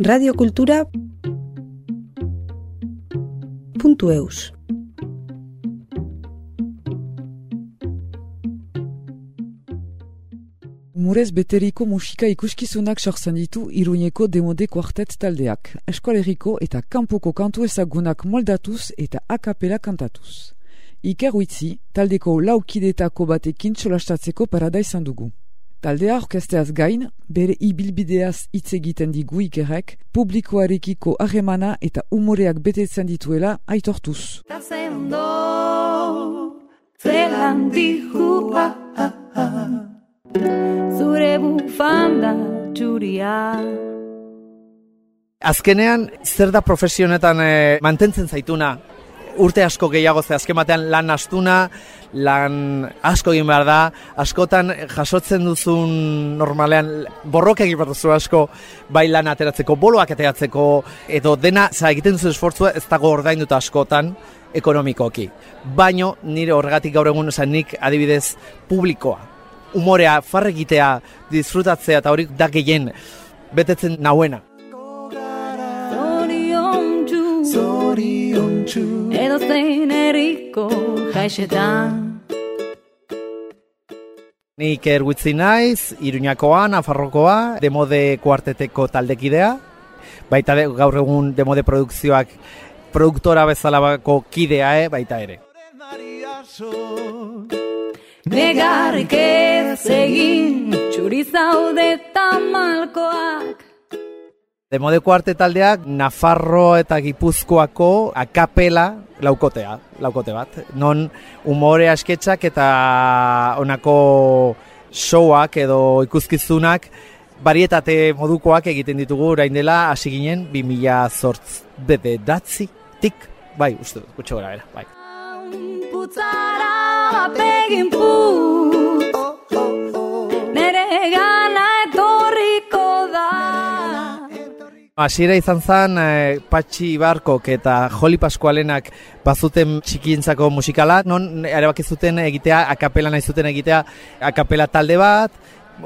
radiokultura eus Murez beteriko musika ikuskizunak sortzen ditu Iruñeko demode kuartet taldeak, eskoleriko eta kanpoko kantu ezagunak moldatuz eta akapela kantatuz. Iker Huitzi, taldeko laukidetako batekin txolastatzeko parada izan dugu. Taldea orkesteaz gain, bere ibilbideaz hitz egiten digu ikerrek, publikoarekiko harremana eta umoreak betetzen dituela aitortuz. Zelan dihua Zure bufanda txuria Azkenean, zer da profesionetan eh, mantentzen zaituna? Urte asko gehiago ze azken batean lan astuna, lan asko egin behar da, askotan jasotzen duzun normalean borroka egin behar duzu asko, bai lan ateratzeko, boloak ateratzeko, edo dena, za egiten duzu esfortzua ez dago ordainduta askotan, ekonomikoki. Baino, nire horregatik gaur egun, oza, nik adibidez publikoa, umorea, farregitea, disfrutatzea eta horik da gehien betetzen nauena. Zein eriko jaixetan Nik ergutzi naiz, Iruñakoa, Nafarrokoa, demode kuarteteko taldekidea, baita de, gaur egun demode produkzioak produktora bezalabako kidea, eh, baita ere. Negarrik ez egin Txuri zaude tamalkoak Demode kuarte taldeak Nafarro eta Gipuzkoako akapela laukotea, laukote bat. Non umore asketxak eta onako showak edo ikuskizunak barietate modukoak egiten ditugu orain dela hasi ginen 2000 zortz bebe datzi tik bai uste dut gutxo gara bai. Putzara bapegin putz. Nere Hasiera izan zen eh, Patxi Barkok eta Joli Paskualenak bazuten txikientzako musikala, non erabaki zuten egitea, akapela nahi zuten egitea, akapela talde bat,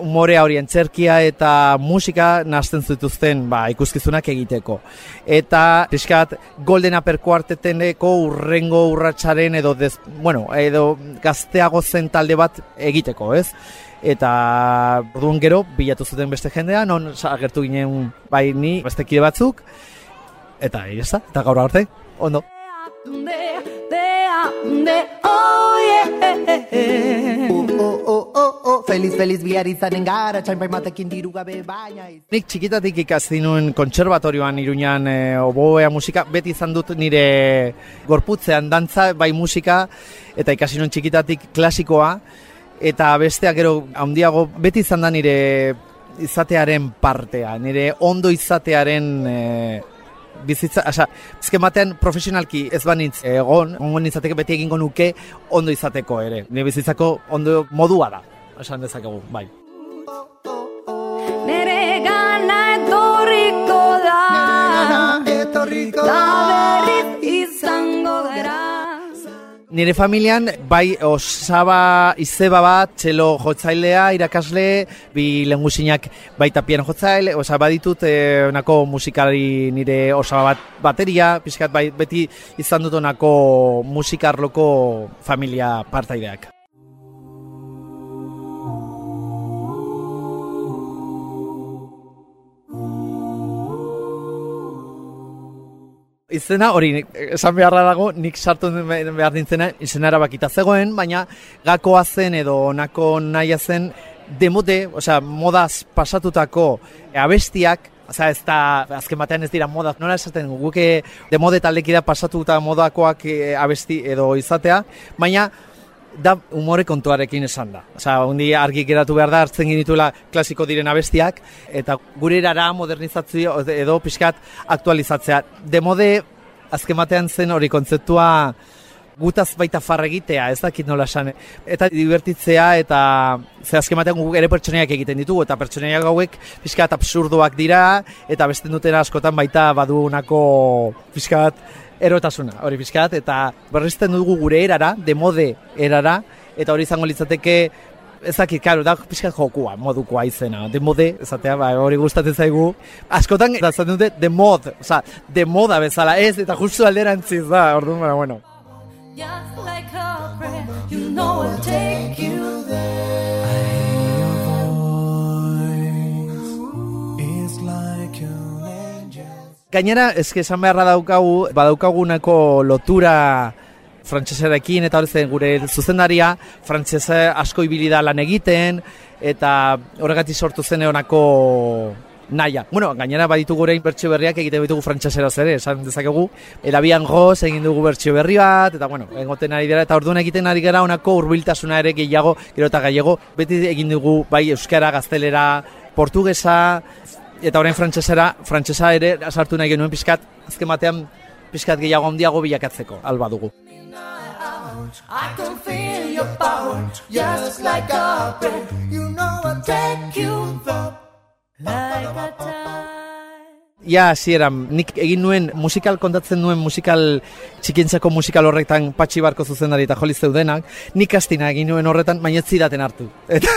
umorea hori entzerkia eta musika nazten zituzten ba, ikuskizunak egiteko. Eta pixkat Golden Upper Quarteteneko urrengo urratsaren edo, dez, bueno, edo gazteago zen talde bat egiteko, ez? eta orduan gero bilatu zuten beste jendea, non agertu ginen bai ni beste kide batzuk, eta ez eta gaur arte, ondo. Oh yeah Oh, oh, oh, oh, feliz, feliz bihar izanen gara, txainpai matekin diru gabe baina iz- Nik txikitatik ikasi nuen kontserbatorioan iruñan e, oboea musika, beti izan dut nire gorputzean dantza, bai musika, eta ikasi nuen txikitatik klasikoa, eta besteak gero handiago beti izan da nire izatearen partea, nire ondo izatearen e, bizitza, asa, bizken profesionalki ez banitz egon, ongo nintzateke beti egingo nuke ondo izateko ere. Nire bizitzako ondo modua da, esan dezakegu, bai. Nere gana etorriko da Etorriko Da berriz izango gara Nire familian, bai osaba izeba bat, txelo jotzailea, irakasle, bi lengusinak baita piano jotzaile, osa baditut eh, onako musikari nire osaba bat bateria, pixkat bai, beti izan dut onako musikarloko familia partaideak. Izena hori esan beharra dago nik sartu behar nintzena izena erabakita zegoen, baina gakoa zen edo onako naia zen demode, osea, modaz pasatutako abestiak, Osea, ez da, azken batean ez dira moda, nola esaten guke demode taldekida pasatuta modakoak eh, abesti edo izatea, baina da umore kontuarekin esan da. Osea, hundi argi geratu behar da, hartzen genituela klasiko diren abestiak, eta gure erara modernizatzio edo pixkat aktualizatzea. Demode, azken batean zen hori kontzeptua gutaz baita farregitea, ez dakit nola esan. Eta divertitzea, eta ze azken batean guk ere pertsonaiak egiten ditugu, eta pertsonaiak hauek pixkat absurdoak dira, eta beste dutena askotan baita badu nako pixkat erotasuna, hori pixkat, eta berrizten dugu gure erara, demode erara, eta hori izango litzateke ez dakit, karo, da pixkat jokua, modukoa izena, de mode, esatea, ba, hori gustatzen zaigu. Askotan, da zaten dute, de mod, oza, de moda bezala, ez, eta justu alderantziz da, orduan, bara, bueno. Just like a prayer, you know Gainera, eske esan beharra daukagu, badaukaguneko lotura frantsesarekin eta hori gure zuzendaria frantsese asko ibili da lan egiten eta horregatik sortu zen honako naia. Bueno, gainera baditu gure bertsio berriak egiten ditugu frantseseraz ere, esan dezakegu. Elabian goz egin dugu bertsio berri bat, eta bueno, egoten ari dira, eta orduan egiten ari gara honako hurbiltasuna ere gehiago, gero eta gaiego, beti egin dugu bai euskara, gaztelera, portugesa, eta orain frantsesera, frantsesa ere sartu nahi genuen pixkat, azken batean pixkat gehiago handiago bilakatzeko, alba dugu. Like Ja, hasieran nik egin nuen musikal kontatzen nuen musikal txikientzako musikal horretan patxi barko zuzendari eta joli zeudenak, nik kastina egin nuen horretan, baina ez zidaten hartu. Eta,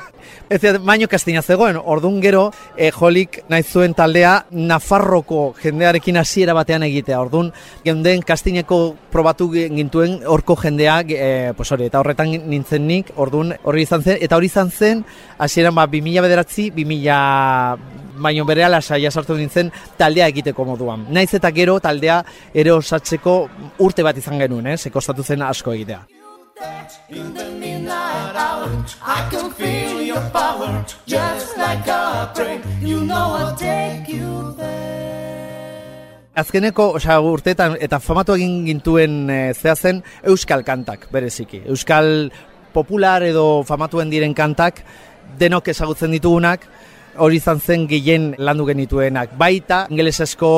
ez baino kastina zegoen, ordun gero, e, jolik nahi zuen taldea Nafarroko jendearekin hasiera batean egitea. Ordun geunden kastineko probatu gintuen horko jendea, e, pues hori, eta horretan nintzen nik, ordun hori izan zen, eta hori izan zen, hasieran ba, 2000 bederatzi, 2000 baino berehala saia sartu nintzen taldea egiteko moduan. Naiz eta gero taldea ere osatzeko urte bat izan genuen, eh? ze kostatu zen asko egitea. Azkeneko, osea, urteetan eta famatu egin gintuen e, zea zen euskal kantak, bereziki. Euskal popular edo famatuen diren kantak denok ezagutzen ditugunak, hori izan zen gehien landu genituenak. Baita, ingelesezko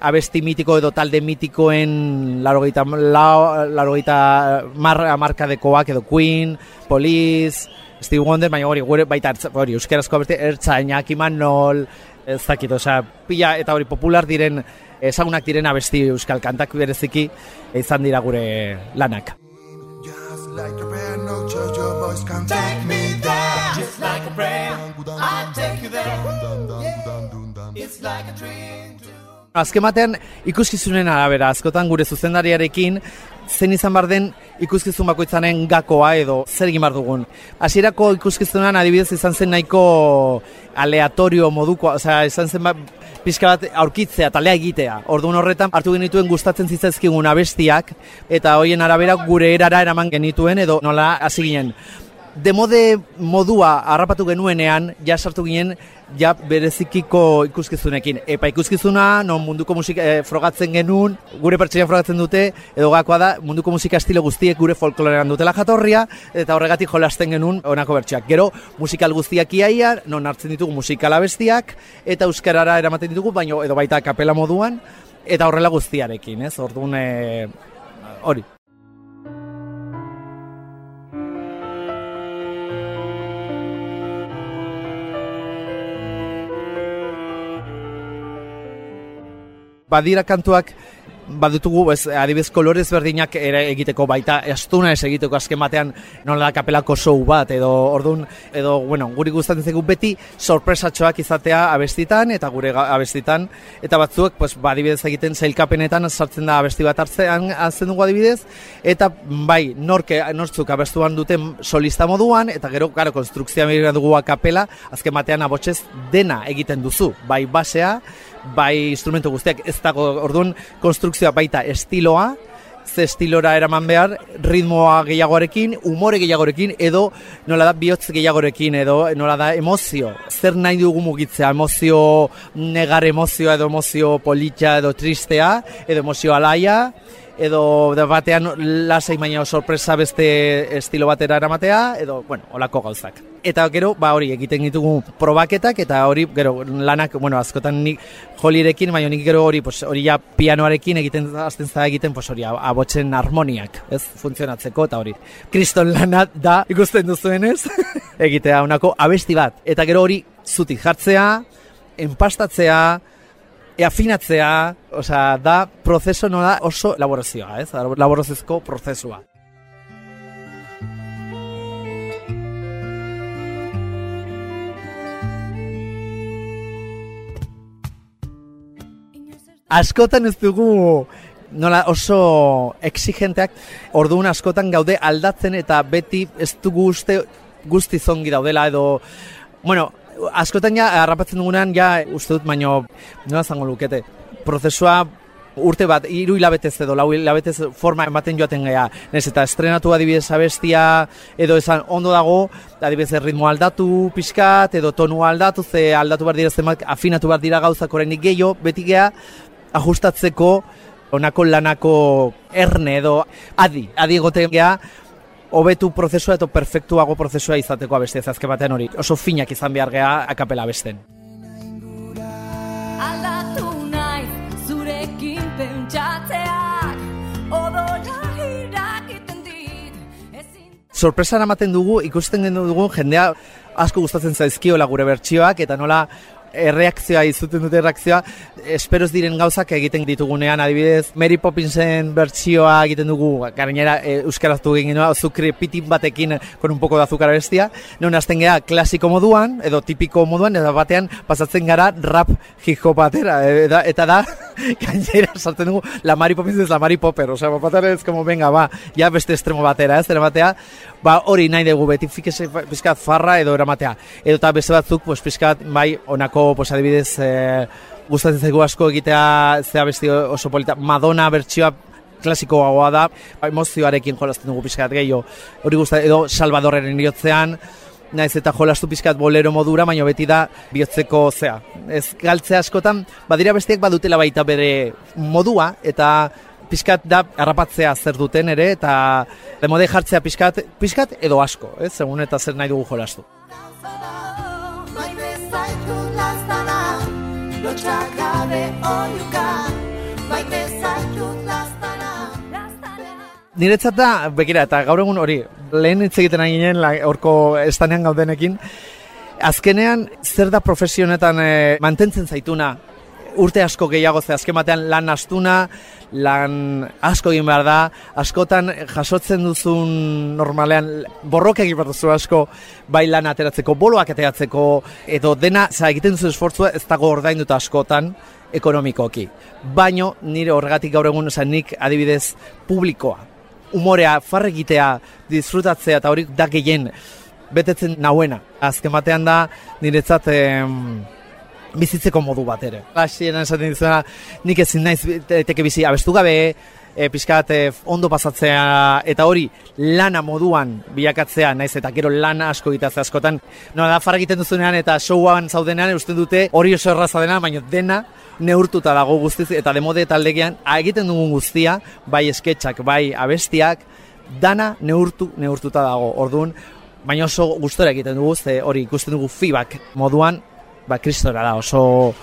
abesti mitiko edo talde mitikoen larogeita, la, larogeita mar, markadekoak edo Queen, Police, Steve Wonder, baina hori, gure baita, hori, euskerazko abesti, ertzainak, Imanol, ez dakit, osea, pila eta hori popular diren, ezagunak diren abesti euskal kantak bereziki izan dira gure lanak. Just like a Azken batean ikuskizunen arabera, askotan gure zuzendariarekin zen izan bar den ikuskizun bakoitzanen gakoa edo zer egin bar dugun. Hasierako ikuskizunan adibidez izan zen nahiko aleatorio moduko, osea, izan zen ba, pixka bat aurkitzea, talea egitea. Orduan horretan hartu genituen gustatzen zitzaizkigun abestiak eta hoien arabera gure erara eraman genituen edo nola hasi ginen. Demode modua harrapatu genuenean, ja sartu ginen, ja berezikiko ikuskizunekin. Epa ikuskizuna, non munduko musika eh, frogatzen genuen, gure pertsoia frogatzen dute, edo gakoa da, munduko musika estilo guztiek gure folklorean dutela jatorria, eta horregatik jolasten genuen honako bertsoak. Gero, musikal guztiak iaia, non hartzen ditugu musikal abestiak, eta euskarara eramaten ditugu, baino edo baita kapela moduan, eta horrela guztiarekin, ez? Orduan, eh, hori. Badira kantuak baditugu ez adibidez kolorez berdinak ere egiteko baita astuna ez egiteko azken batean nola da kapelako show bat edo ordun edo bueno guri gustatzen zaigu beti sorpresatxoak izatea abestitan eta gure abestitan eta batzuek pues ba, adibidez egiten sailkapenetan sartzen da abesti bat hartzean hartzen dugu adibidez eta bai norke nortzuk abestuan duten solista moduan eta gero claro konstrukzioa dugu a kapela azken batean abotsez dena egiten duzu bai basea bai instrumentu guztiak ez dago orduan konstrukzioa baita estiloa ze estilora eraman behar, ritmoa gehiagoarekin, umore gehiagorekin, edo nola da bihotz gehiagorekin, edo nola da emozio. Zer nahi dugu mugitzea, emozio negar emozioa, edo emozio politxa, edo tristea, edo emozio alaia, edo batean lasai baina sorpresa beste estilo batera eramatea, edo, bueno, olako gauzak. Eta gero, ba hori, egiten ditugu probaketak, eta hori, gero, lanak, bueno, askotan nik jolirekin, baina nik gero hori, pues, hori ja pianoarekin egiten, azten zara egiten, pues hori, abotzen harmoniak, ez, funtzionatzeko, eta hori. Kriston lana da, ikusten duzuenez, egitea honako abesti bat. Eta gero hori, zutik jartzea, enpastatzea, afinatzea, osea, da prozeso nola oso laborazioa, ez? Laboraziozko prozesua. Askotan ez dugu nola oso exigenteak, orduan askotan gaude aldatzen eta beti ez dugu uste guzti zongi daudela edo, bueno, askotan ja harrapatzen dugunean ja uste dut, baino nola zango lukete, prozesua urte bat, hiru hilabetez edo lau hilabetez forma ematen joaten gea. Nez eta estrenatu adibidez abestia edo esan ondo dago, adibidez ritmo aldatu pixkat edo tonu aldatu, ze aldatu behar dira zenbat, afinatu behar dira gauzak oraindik gehiago, beti gea ajustatzeko onako lanako erne edo adi, adi egoten gea, hobetu prozesua eta perfektuago prozesua izateko abestia azken batean hori. Oso finak izan behar gea akapela abesten. Aldatu naiz zurekin pentsatzeak Odola irakiten dit Ezin sorpresa ematen dugu, ikusten gendu dugu, jendea asko gustatzen zaizkiola gure bertsioak, eta nola erreakzioa izuten dute erreakzioa, esperoz diren gauzak egiten ditugunean, adibidez, Mary Poppinsen bertsioa egiten dugu, gainera e, euskaraztu egin genua, azukre pitin batekin con un poco de azúcar bestia, non hasten gea klasiko moduan, edo tipiko moduan, eta batean pasatzen gara rap hip batera, eta, eta da, gainera sartzen dugu, la Mary Poppins ez la Mary Popper, osea, batean ez como, venga, ba, ja beste estremo batera, ez, eramatea, ba, hori nahi dugu, beti fikese pizkat farra edo eramatea. Edo eta beste batzuk, pues, pizkat, bai, onako, pues, adibidez, e, gustatzen zaigu asko egitea, zea besti oso polita, Madonna bertsioa klasikoagoa da, emozioarekin jolazten dugu pizkat gehiago. Hori gusta edo Salvadorren bihotzean, naiz eta jolastu pizkat bolero modura, baina beti da bihotzeko zea. Ez galtzea askotan, badira bestiak badutela baita bere modua, eta pizkat da harrapatzea zer duten ere, eta demode jartzea pizkat, pizkat edo asko, ez, segun eta zer nahi dugu jolastu. Niretzat da, bekira, eta gaur egun hori, lehen hitz egiten ginen, horko estanean gaudenekin, azkenean, zer da profesionetan e, mantentzen zaituna, urte asko gehiago ze azken batean lan astuna, lan asko egin behar da, askotan jasotzen duzun normalean borroka egin behar duzu asko, bai lan ateratzeko, boloak ateratzeko, edo dena, za, egiten duzu esfortzua ez dago ordainduta askotan, ekonomikoki. Baino, nire horregatik gaur egun, oza, nik adibidez publikoa, umorea, farregitea, disfrutatzea, eta hori da gehien betetzen nauena. Azken batean da, niretzat em, bizitzeko modu bat ere. Hasien esaten dizuna, nik ezin naiz te- teke bizi abestu gabe, e, pixkat e, ondo pasatzea eta hori lana moduan bilakatzea naiz eta gero lana asko egitaz askotan no da far egiten duzunean eta showan zaudenean usten dute hori oso erraza dena baina dena neurtuta dago guztiz eta demode taldegian egiten dugun guztia bai esketxak bai abestiak dana neurtu neurtuta dago ordun baina oso gustora egiten dugu ze hori ikusten dugu feedback moduan ba kristora da oso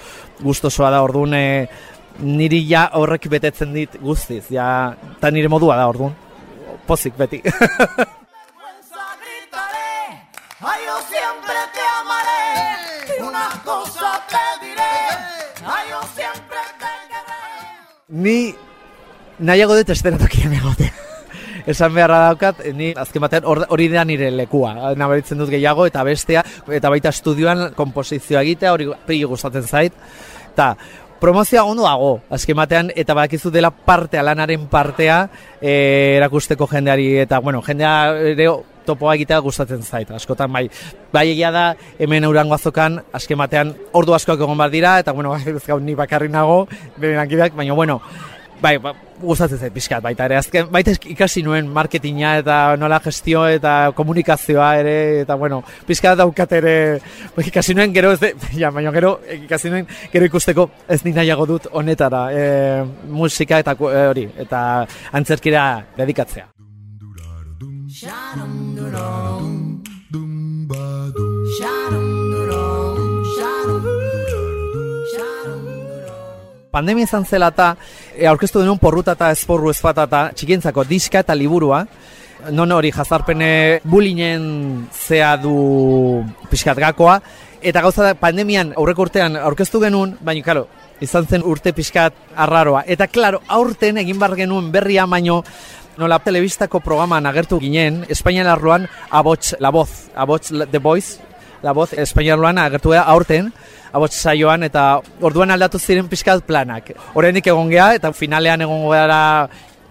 gustosoa da ordun e, niri ja horrek betetzen dit guztiz ja ta nire modua da ordun pozik beti ni nahiago dut estenatokian egotea. Esan beharra daukat, ni azken batean hor- hori da nire lekua. Nabaritzen dut gehiago eta bestea, eta baita estudioan komposizioa egitea, hori pili gustatzen zait. Ta, promozioa ondo dago, azken batean, eta badakizu dela partea, lanaren partea, e, erakusteko jendeari, eta, bueno, jendea ere topoa egitea gustatzen zait, askotan bai. Bai egia da, hemen eurango azokan, azken batean, ordu askoak egon bat dira, eta, bueno, ez gau ni bakarri nago, lankideak, baina, bueno, bai, ba, gustatzen zait pixkat baita ere. Azken, baita ikasi nuen marketinga eta nola gestio eta komunikazioa ere, eta bueno, pixkat daukat ere, ba, ikasi nuen gero ez de, ja, baina gero ikasi nuen gero ikusteko ez nik nahiago dut honetara, e, musika eta e, hori, eta antzerkira dedikatzea. Sha-dum-dum-dum Pandemia izan zela eta e, aurkeztu denun porruta eta esporru ezpata eta txikientzako diska eta liburua, non hori jazarpene bulinen zea du pixkat gakoa, eta gauza da pandemian aurreko urtean aurkeztu genuen, baina karo, izan zen urte pixkat arraroa. Eta klaro, aurten egin bar genuen berria baino, nola telebistako programan agertu ginen, Espainian arloan abots la voz, abots the voice, La voz espainiarloan agertu gara aurten, abots saioan, eta orduan aldatu ziren pixkat planak. Horrenik egon geha, eta finalean egon gara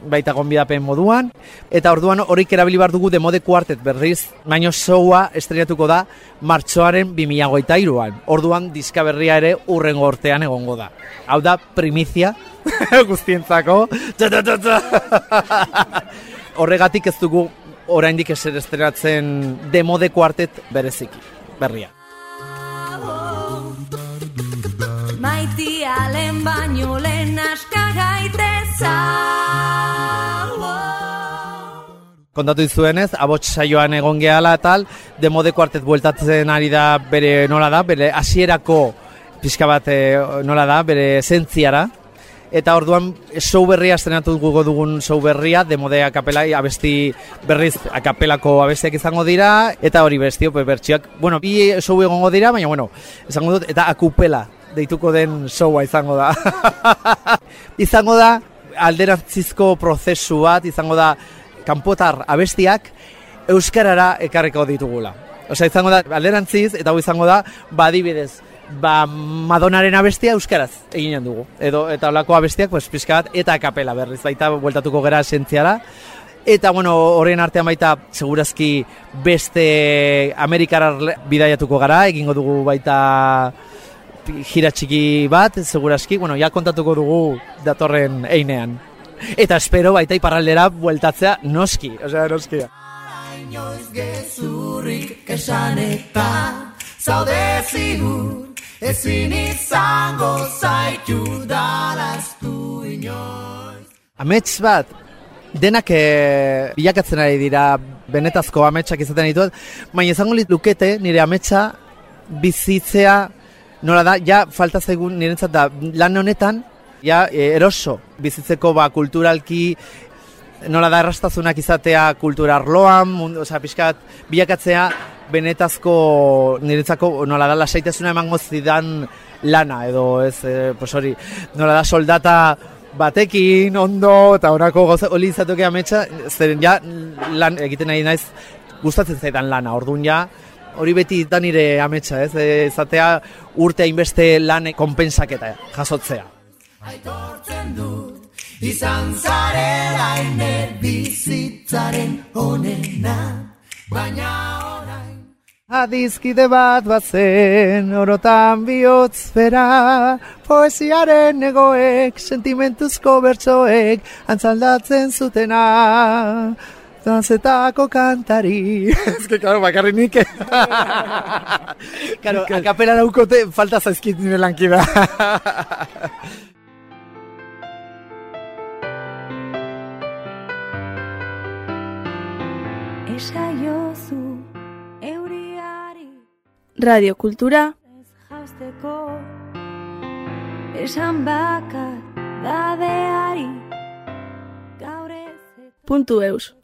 baita gonbidapen moduan, eta orduan horik erabili bar dugu demode kuartet berriz, baino showa estrenatuko da martxoaren 2023an. Orduan diska berria ere urrengo ortean egongo da. Hau da primizia guztientzako. Horregatik ez dugu oraindik eser estrenatzen demode kuartet bereziki berria. Maitia lehen baino lehen aska gaiteza Kontatu dizuenez, abots saioan egon gehala tal, demode kuartet bueltatzen ari da bere nola da, bere hasierako pixka bat eh, nola da, bere zentziara. Eta orduan show berria estrenatu dugu dugun show berria, demode akapela, abesti berriz akapelako abestiak izango dira, eta hori bestio, pues, bertsioak, bueno, bi show egongo dira, baina bueno, izango dut, eta akupela deituko den showa izango da. izango da alderantzizko prozesu bat, izango da kanpotar abestiak euskarara ekarriko ditugula. Osea, izango da alderantziz eta hau izango da badibidez ba Madonaren abestia euskaraz eginen dugu. Edo eta holako abestiak pues pizkat eta kapela berriz baita bueltatuko gera esentziala. Eta bueno, horren artean baita segurazki beste Amerikarar bidaiatuko gara, egingo dugu baita gira txiki bat, segurazki, bueno, ja kontatuko dugu datorren einean. Eta espero baita iparraldera bueltatzea noski, osea noski. Inoiz gezurrik esan eta Zaude zigur ezin izango zaitu daraztu inoiz. Amets bat, denak e, bilakatzen ari dira benetazko ametsak izaten ditut, baina izango lukete nire ametsa bizitzea nola da, ja falta zaigun nirentzat da lan honetan, ja e, eroso bizitzeko ba kulturalki nola da errastazunak izatea kultura arloan, mundu, osea, pixkat bilakatzea benetazko niretzako nola da lasaitasuna emango zidan lana edo ez, e, pues hori, nola da soldata batekin, ondo, eta horako goza, hori izatuke ametsa, zeren ja lan egiten nahi naiz gustatzen zaidan lana, orduan ja, hori beti da nire ametsa, ez, e, izatea urte hainbeste lan konpensaketa jasotzea. Aitortzen dut izan zarela bizitzaren onena Baina Adizkide bat bazen, orotan bihotz bera, poesiaren egoek, sentimentuzko bertsoek, antzaldatzen zutena, danzetako kantari. Ez que, claro, bakarri nik. claro, akapela daukote, falta zaizkit nire lankida. Esaiozu euriari Radio Kultura jasteko Esan bakar dadeari Gaur ez puntu eus.